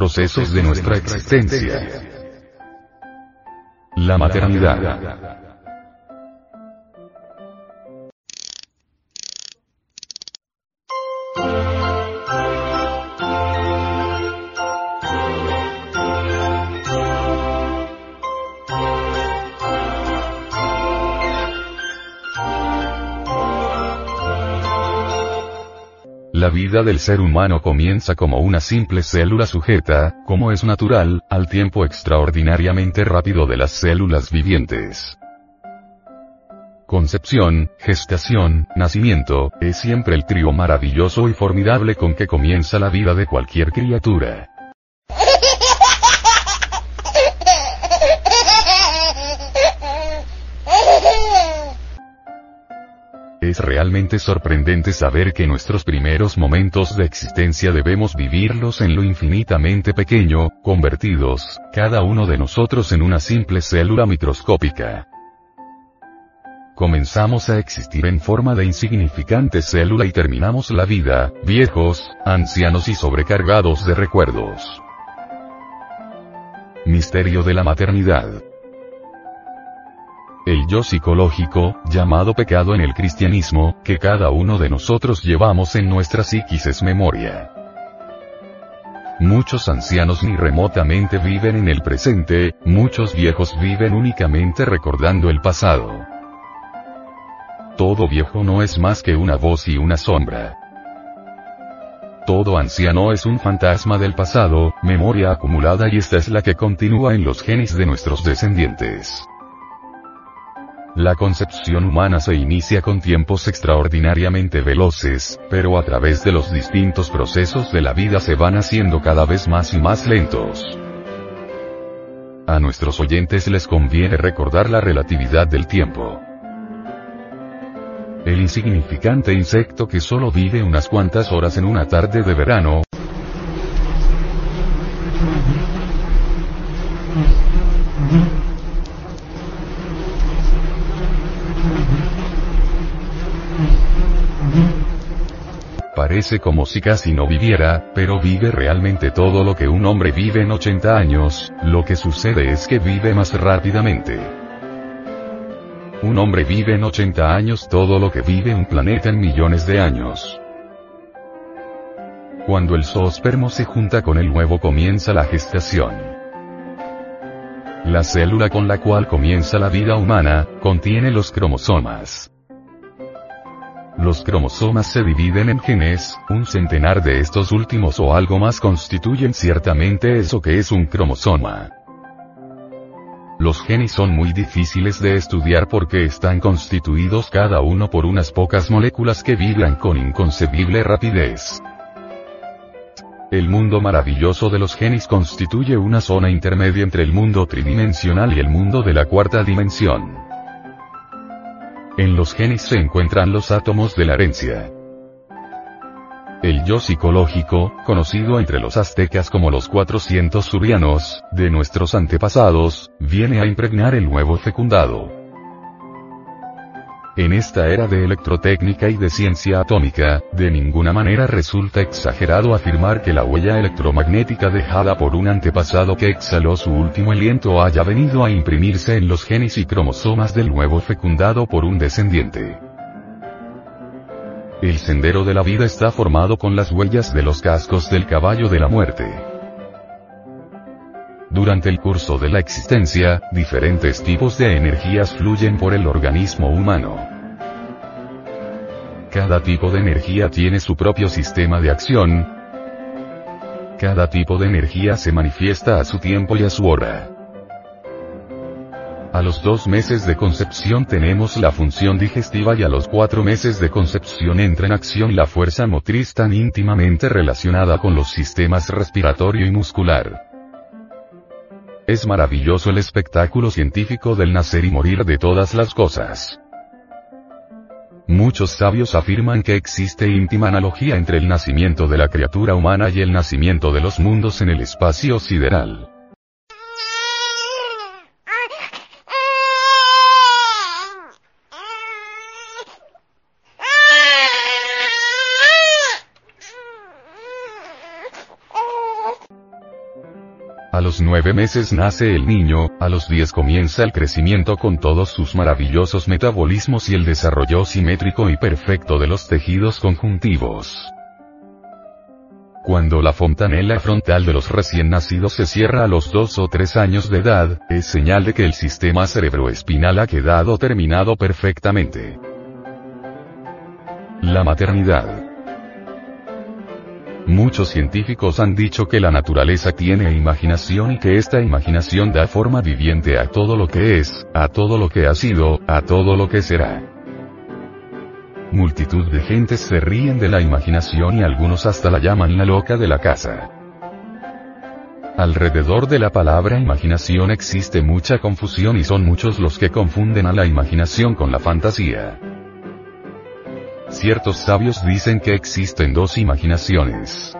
procesos de nuestra existencia. La maternidad. La vida del ser humano comienza como una simple célula sujeta, como es natural, al tiempo extraordinariamente rápido de las células vivientes. Concepción, gestación, nacimiento, es siempre el trío maravilloso y formidable con que comienza la vida de cualquier criatura. Es realmente sorprendente saber que nuestros primeros momentos de existencia debemos vivirlos en lo infinitamente pequeño, convertidos, cada uno de nosotros en una simple célula microscópica. Comenzamos a existir en forma de insignificante célula y terminamos la vida, viejos, ancianos y sobrecargados de recuerdos. Misterio de la maternidad. El yo psicológico, llamado pecado en el cristianismo, que cada uno de nosotros llevamos en nuestra psiquis es memoria. Muchos ancianos ni remotamente viven en el presente, muchos viejos viven únicamente recordando el pasado. Todo viejo no es más que una voz y una sombra. Todo anciano es un fantasma del pasado, memoria acumulada y esta es la que continúa en los genes de nuestros descendientes. La concepción humana se inicia con tiempos extraordinariamente veloces, pero a través de los distintos procesos de la vida se van haciendo cada vez más y más lentos. A nuestros oyentes les conviene recordar la relatividad del tiempo. El insignificante insecto que solo vive unas cuantas horas en una tarde de verano, Parece como si casi no viviera, pero vive realmente todo lo que un hombre vive en 80 años, lo que sucede es que vive más rápidamente. Un hombre vive en 80 años todo lo que vive un planeta en millones de años. Cuando el zoospermo se junta con el huevo comienza la gestación. La célula con la cual comienza la vida humana, contiene los cromosomas. Los cromosomas se dividen en genes, un centenar de estos últimos o algo más constituyen ciertamente eso que es un cromosoma. Los genes son muy difíciles de estudiar porque están constituidos cada uno por unas pocas moléculas que vibran con inconcebible rapidez. El mundo maravilloso de los genes constituye una zona intermedia entre el mundo tridimensional y el mundo de la cuarta dimensión. En los genes se encuentran los átomos de la herencia. El yo psicológico, conocido entre los aztecas como los 400 surianos, de nuestros antepasados, viene a impregnar el huevo fecundado. En esta era de electrotécnica y de ciencia atómica, de ninguna manera resulta exagerado afirmar que la huella electromagnética dejada por un antepasado que exhaló su último aliento haya venido a imprimirse en los genes y cromosomas del nuevo fecundado por un descendiente. El sendero de la vida está formado con las huellas de los cascos del caballo de la muerte. Durante el curso de la existencia, diferentes tipos de energías fluyen por el organismo humano. Cada tipo de energía tiene su propio sistema de acción. Cada tipo de energía se manifiesta a su tiempo y a su hora. A los dos meses de concepción tenemos la función digestiva y a los cuatro meses de concepción entra en acción la fuerza motriz tan íntimamente relacionada con los sistemas respiratorio y muscular. Es maravilloso el espectáculo científico del nacer y morir de todas las cosas. Muchos sabios afirman que existe íntima analogía entre el nacimiento de la criatura humana y el nacimiento de los mundos en el espacio sideral. A los nueve meses nace el niño, a los diez comienza el crecimiento con todos sus maravillosos metabolismos y el desarrollo simétrico y perfecto de los tejidos conjuntivos. Cuando la fontanela frontal de los recién nacidos se cierra a los dos o tres años de edad, es señal de que el sistema cerebroespinal ha quedado terminado perfectamente. La maternidad. Muchos científicos han dicho que la naturaleza tiene imaginación y que esta imaginación da forma viviente a todo lo que es, a todo lo que ha sido, a todo lo que será. Multitud de gentes se ríen de la imaginación y algunos hasta la llaman la loca de la casa. Alrededor de la palabra imaginación existe mucha confusión y son muchos los que confunden a la imaginación con la fantasía. Ciertos sabios dicen que existen dos imaginaciones.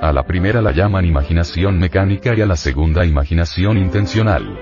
A la primera la llaman imaginación mecánica y a la segunda imaginación intencional.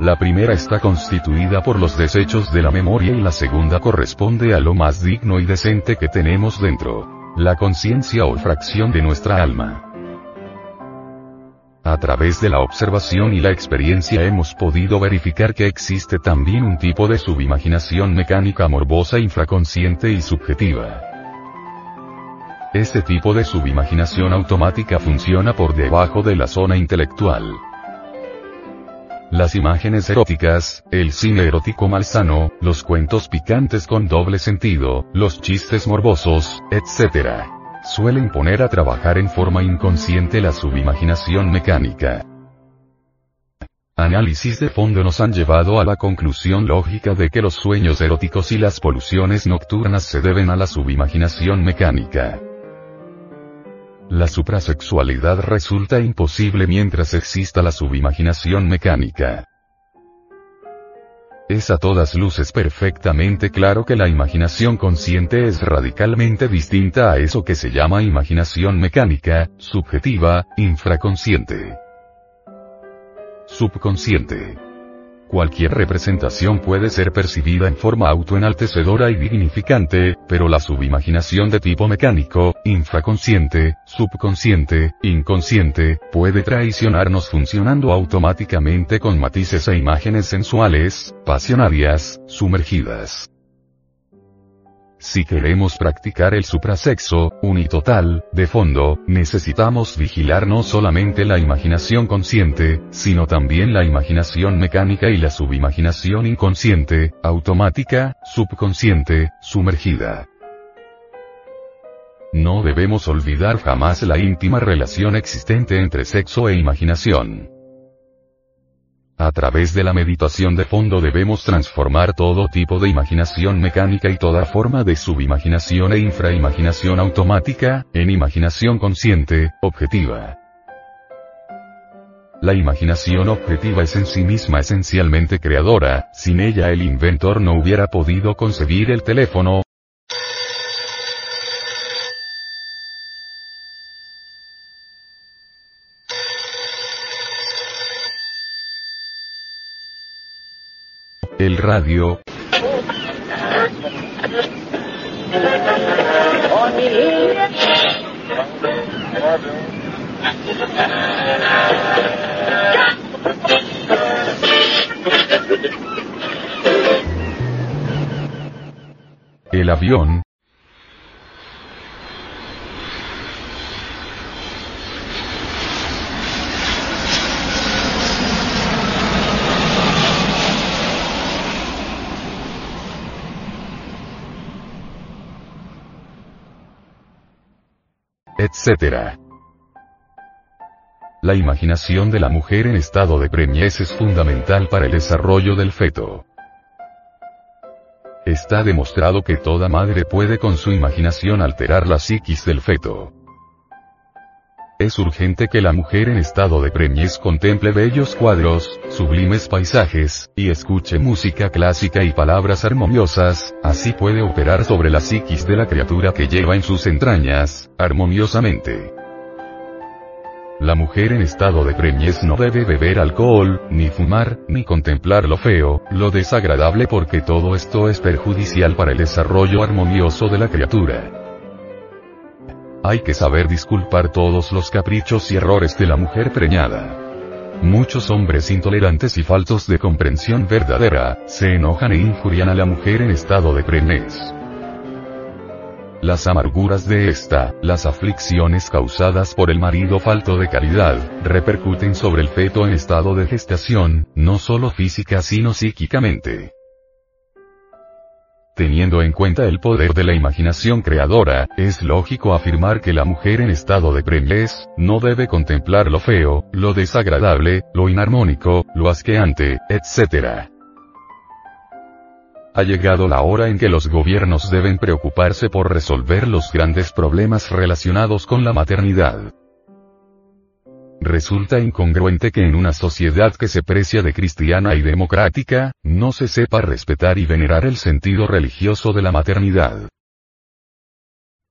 La primera está constituida por los desechos de la memoria y la segunda corresponde a lo más digno y decente que tenemos dentro. La conciencia o fracción de nuestra alma. A través de la observación y la experiencia hemos podido verificar que existe también un tipo de subimaginación mecánica morbosa infraconsciente y subjetiva. Este tipo de subimaginación automática funciona por debajo de la zona intelectual. Las imágenes eróticas, el cine erótico malsano, los cuentos picantes con doble sentido, los chistes morbosos, etc suelen poner a trabajar en forma inconsciente la subimaginación mecánica. Análisis de fondo nos han llevado a la conclusión lógica de que los sueños eróticos y las poluciones nocturnas se deben a la subimaginación mecánica. La suprasexualidad resulta imposible mientras exista la subimaginación mecánica. Es a todas luces perfectamente claro que la imaginación consciente es radicalmente distinta a eso que se llama imaginación mecánica, subjetiva, infraconsciente. Subconsciente. Cualquier representación puede ser percibida en forma autoenaltecedora y dignificante, pero la subimaginación de tipo mecánico, infraconsciente, subconsciente, inconsciente, puede traicionarnos funcionando automáticamente con matices e imágenes sensuales, pasionarias, sumergidas. Si queremos practicar el suprasexo, unitotal, de fondo, necesitamos vigilar no solamente la imaginación consciente, sino también la imaginación mecánica y la subimaginación inconsciente, automática, subconsciente, sumergida. No debemos olvidar jamás la íntima relación existente entre sexo e imaginación. A través de la meditación de fondo debemos transformar todo tipo de imaginación mecánica y toda forma de subimaginación e infraimaginación automática, en imaginación consciente, objetiva. La imaginación objetiva es en sí misma esencialmente creadora, sin ella el inventor no hubiera podido concebir el teléfono, el radio. El avión, etc. La imaginación de la mujer en estado de preñez es fundamental para el desarrollo del feto. Está demostrado que toda madre puede con su imaginación alterar la psiquis del feto. Es urgente que la mujer en estado de preñez contemple bellos cuadros, sublimes paisajes, y escuche música clásica y palabras armoniosas, así puede operar sobre la psiquis de la criatura que lleva en sus entrañas, armoniosamente. La mujer en estado de preñez no debe beber alcohol, ni fumar, ni contemplar lo feo, lo desagradable porque todo esto es perjudicial para el desarrollo armonioso de la criatura. Hay que saber disculpar todos los caprichos y errores de la mujer preñada. Muchos hombres intolerantes y faltos de comprensión verdadera, se enojan e injurian a la mujer en estado de preñez. Las amarguras de esta, las aflicciones causadas por el marido falto de caridad, repercuten sobre el feto en estado de gestación, no solo física sino psíquicamente. Teniendo en cuenta el poder de la imaginación creadora, es lógico afirmar que la mujer en estado de preñez, no debe contemplar lo feo, lo desagradable, lo inarmónico, lo asqueante, etc. Ha llegado la hora en que los gobiernos deben preocuparse por resolver los grandes problemas relacionados con la maternidad. Resulta incongruente que en una sociedad que se precia de cristiana y democrática, no se sepa respetar y venerar el sentido religioso de la maternidad.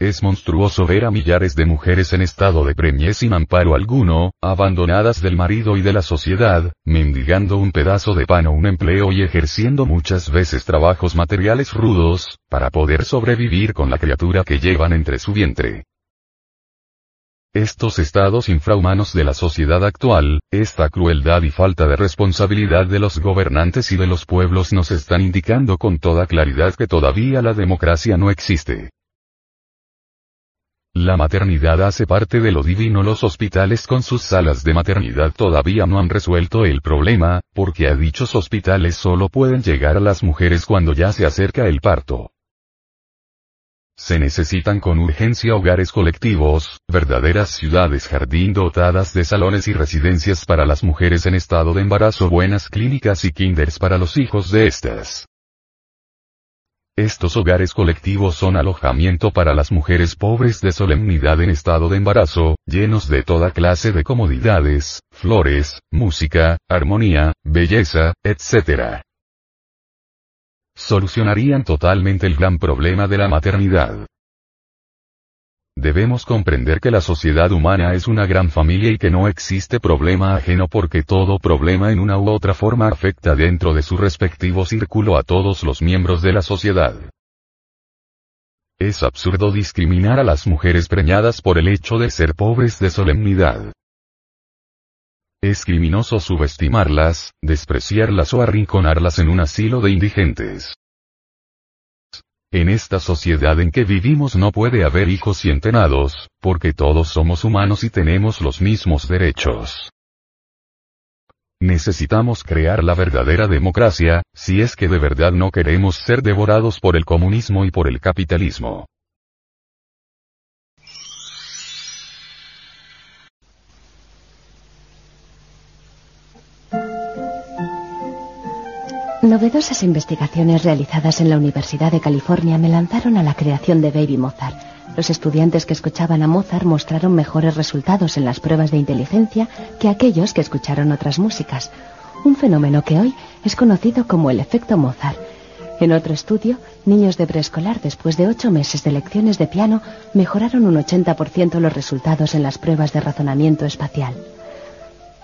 Es monstruoso ver a millares de mujeres en estado de preñez sin amparo alguno, abandonadas del marido y de la sociedad, mendigando un pedazo de pan o un empleo y ejerciendo muchas veces trabajos materiales rudos, para poder sobrevivir con la criatura que llevan entre su vientre. Estos estados infrahumanos de la sociedad actual, esta crueldad y falta de responsabilidad de los gobernantes y de los pueblos nos están indicando con toda claridad que todavía la democracia no existe. La maternidad hace parte de lo divino. Los hospitales con sus salas de maternidad todavía no han resuelto el problema, porque a dichos hospitales solo pueden llegar las mujeres cuando ya se acerca el parto. Se necesitan con urgencia hogares colectivos, verdaderas ciudades jardín dotadas de salones y residencias para las mujeres en estado de embarazo, buenas clínicas y kinders para los hijos de estas. Estos hogares colectivos son alojamiento para las mujeres pobres de solemnidad en estado de embarazo, llenos de toda clase de comodidades, flores, música, armonía, belleza, etc solucionarían totalmente el gran problema de la maternidad. Debemos comprender que la sociedad humana es una gran familia y que no existe problema ajeno porque todo problema en una u otra forma afecta dentro de su respectivo círculo a todos los miembros de la sociedad. Es absurdo discriminar a las mujeres preñadas por el hecho de ser pobres de solemnidad. Es criminoso subestimarlas, despreciarlas o arrinconarlas en un asilo de indigentes. En esta sociedad en que vivimos no puede haber hijos y entenados, porque todos somos humanos y tenemos los mismos derechos. Necesitamos crear la verdadera democracia, si es que de verdad no queremos ser devorados por el comunismo y por el capitalismo. Novedosas investigaciones realizadas en la Universidad de California me lanzaron a la creación de Baby Mozart. Los estudiantes que escuchaban a Mozart mostraron mejores resultados en las pruebas de inteligencia que aquellos que escucharon otras músicas, un fenómeno que hoy es conocido como el efecto Mozart. En otro estudio, niños de preescolar después de ocho meses de lecciones de piano mejoraron un 80% los resultados en las pruebas de razonamiento espacial.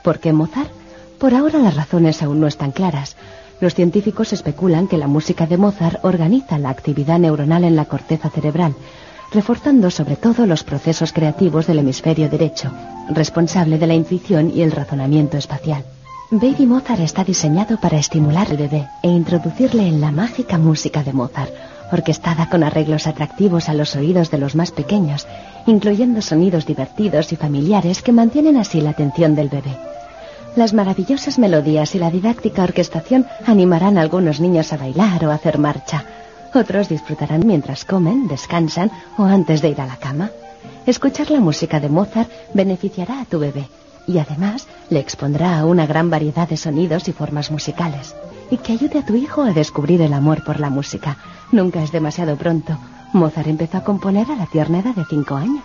¿Por qué Mozart? Por ahora las razones aún no están claras. Los científicos especulan que la música de Mozart organiza la actividad neuronal en la corteza cerebral, reforzando sobre todo los procesos creativos del hemisferio derecho, responsable de la intuición y el razonamiento espacial. Baby Mozart está diseñado para estimular al bebé e introducirle en la mágica música de Mozart, orquestada con arreglos atractivos a los oídos de los más pequeños, incluyendo sonidos divertidos y familiares que mantienen así la atención del bebé. Las maravillosas melodías y la didáctica orquestación animarán a algunos niños a bailar o a hacer marcha. Otros disfrutarán mientras comen, descansan o antes de ir a la cama. Escuchar la música de Mozart beneficiará a tu bebé y además le expondrá a una gran variedad de sonidos y formas musicales. Y que ayude a tu hijo a descubrir el amor por la música. Nunca es demasiado pronto. Mozart empezó a componer a la tierna edad de cinco años.